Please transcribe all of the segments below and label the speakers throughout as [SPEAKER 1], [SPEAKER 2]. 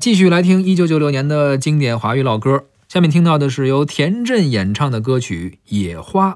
[SPEAKER 1] 继续来听一九九六年的经典华语老歌，下面听到的是由田震演唱的歌曲《野花》，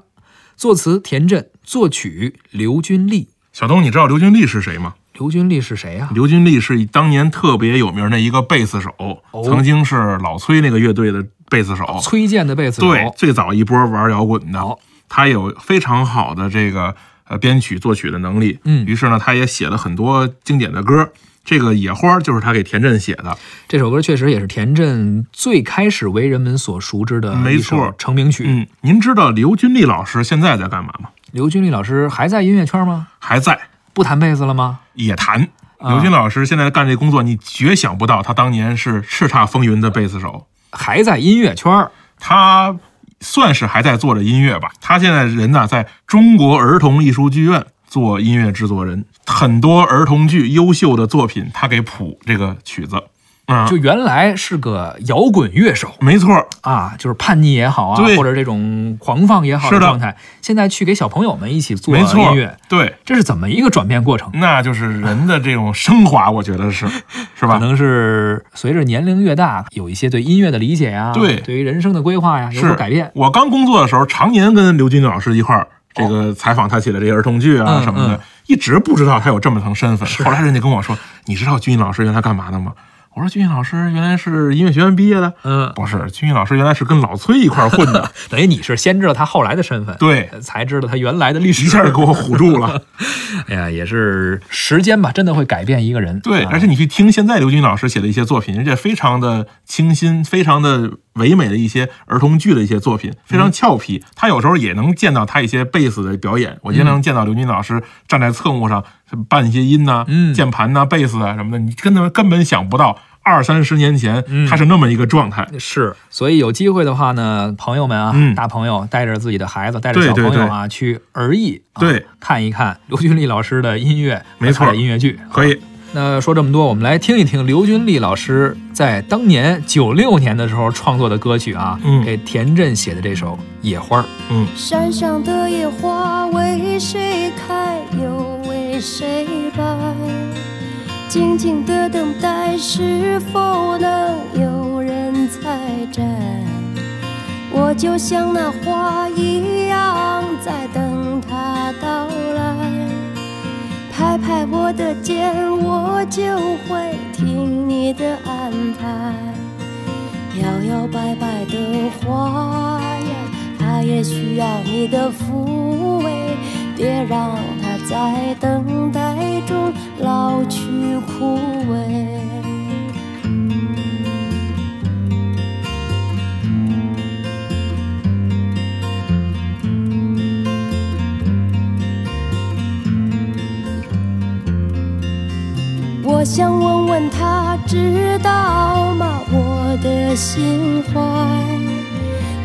[SPEAKER 1] 作词田震，作曲刘君丽。
[SPEAKER 2] 小东，你知道刘君丽是谁吗？
[SPEAKER 1] 刘君丽是谁呀、
[SPEAKER 2] 刘君丽是当年特别有名的一个贝斯手，
[SPEAKER 1] 哦
[SPEAKER 2] 曾经是老崔那个乐队的贝斯手。
[SPEAKER 1] 崔健的贝斯手。
[SPEAKER 2] 对，最早一波玩摇滚的，
[SPEAKER 1] 好
[SPEAKER 2] 他有非常好的这个呃编曲作曲的能力。
[SPEAKER 1] 嗯
[SPEAKER 2] 于是呢，他也写了很多经典的歌。这个《野花》就是他给田震写的，
[SPEAKER 1] 这首歌确实也是田震最开始为人们所熟知的
[SPEAKER 2] 没错
[SPEAKER 1] 成名曲。
[SPEAKER 2] 嗯，您知道刘君丽老师现在在干嘛吗？
[SPEAKER 1] 刘君丽老师还在音乐圈吗？
[SPEAKER 2] 还在
[SPEAKER 1] 不弹贝斯了吗？
[SPEAKER 2] 也弹。
[SPEAKER 1] 啊
[SPEAKER 2] 刘军老师现在干这工作，你绝想不到，他当年是叱咤风云的贝斯手。
[SPEAKER 1] 还在音乐圈。
[SPEAKER 2] 他算是还在做着音乐吧。他现在人呢，在中国儿童艺术剧院做音乐制作人，很多儿童剧优秀的作品，他给谱这个曲子。啊、
[SPEAKER 1] 就原来是个摇滚乐手
[SPEAKER 2] 没错，
[SPEAKER 1] 啊，就是叛逆也好啊，或者这种狂放也好状态，现在去给小朋友们一起做
[SPEAKER 2] 没错
[SPEAKER 1] 音乐，，
[SPEAKER 2] 对，
[SPEAKER 1] 这是怎么一个转变过程？
[SPEAKER 2] 那就是人的这种升华，我觉得是，是吧？
[SPEAKER 1] 可能是随着年龄越大，有一些对音乐的理解呀，
[SPEAKER 2] 对
[SPEAKER 1] 对于人生的规划呀有所改变。
[SPEAKER 2] 我刚工作的时候，常年跟刘军老师一块儿。这个采访他写的这些儿童剧啊
[SPEAKER 1] 嗯
[SPEAKER 2] 什么的，
[SPEAKER 1] 嗯
[SPEAKER 2] 一直不知道他有这么层身份。后来人家跟我说：“你知道军老师原来干嘛的吗？”我说：“军老师原来是音乐学院毕业的。”
[SPEAKER 1] 嗯，
[SPEAKER 2] 不是，军老师原来是跟老崔一块儿混的。
[SPEAKER 1] 等于你是先知道他后来的身份，
[SPEAKER 2] 对
[SPEAKER 1] 呃才知道他原来的历史。
[SPEAKER 2] 一下就给我唬住了。
[SPEAKER 1] 哎呀，也是时间吧，真的会改变一个人。
[SPEAKER 2] 对，
[SPEAKER 1] 啊
[SPEAKER 2] 而且你去听现在刘军老师写的一些作品，人家非常的清新，非常的唯美的一些儿童剧的一些作品，非常俏皮。他有时候也能见到他一些贝斯的表演，我经常见到刘军老师站在侧幕上伴一些音呐、
[SPEAKER 1] 嗯
[SPEAKER 2] 键盘呐、贝斯啊什么的，你根本根本想不到。二三十年前，
[SPEAKER 1] 嗯
[SPEAKER 2] 他是那么一个状态。
[SPEAKER 1] 是，所以有机会的话呢，朋友们啊，
[SPEAKER 2] 嗯
[SPEAKER 1] 大朋友带着自己的孩子，带着小朋友啊，去儿艺、啊，
[SPEAKER 2] 对，
[SPEAKER 1] 看一看刘君丽老师的音乐，
[SPEAKER 2] 没错
[SPEAKER 1] 音乐剧。
[SPEAKER 2] 可以，
[SPEAKER 1] 那说这么多，我们来听一听刘君丽老师在当年九六年的时候创作的歌曲啊，
[SPEAKER 2] 嗯
[SPEAKER 1] 给田震写的这首《野花》。
[SPEAKER 2] 嗯，
[SPEAKER 3] 山上的野花为静静的等待，是否能有人采摘？我就像那花一样，在等它到来。拍拍我的肩，我就会听你的安排。摇摇摆摆的花呀，它也需要你的抚慰，别让它在等待中枯萎。我想问问他，知道吗？我的心怀，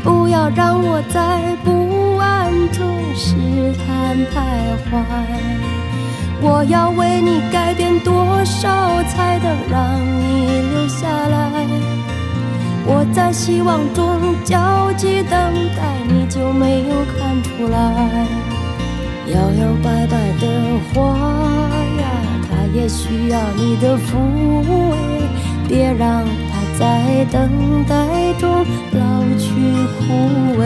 [SPEAKER 3] 不要让我在不安中试探徘徊。我要为你改变多少，才能让你留下来？我在希望中焦急等待，你就没有看出来？摇摇摆摆的花呀，它也需要你的抚慰，别让它在等待中老去枯萎。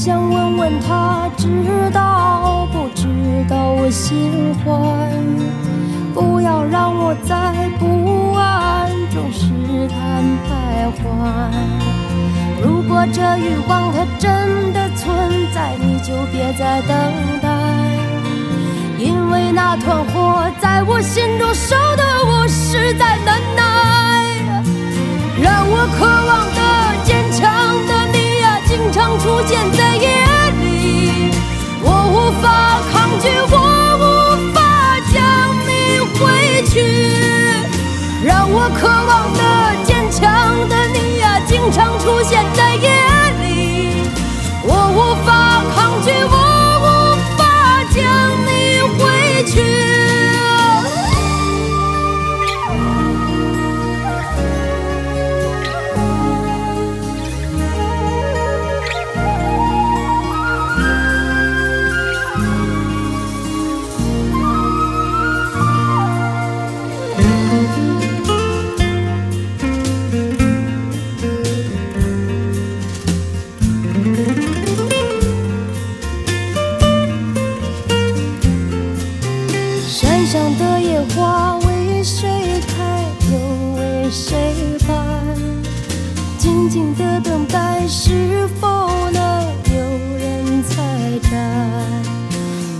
[SPEAKER 3] 想问问他，知道不知道我心怀？不要让我在不安中试探徘徊。如果这欲望它真的存在，你就别再等待，因为那团火在我心中烧现在静静的等待，是否能有人采摘？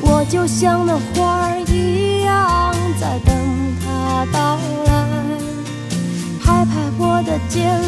[SPEAKER 3] 我就像那花儿一样，在等他到来。拍拍我的肩，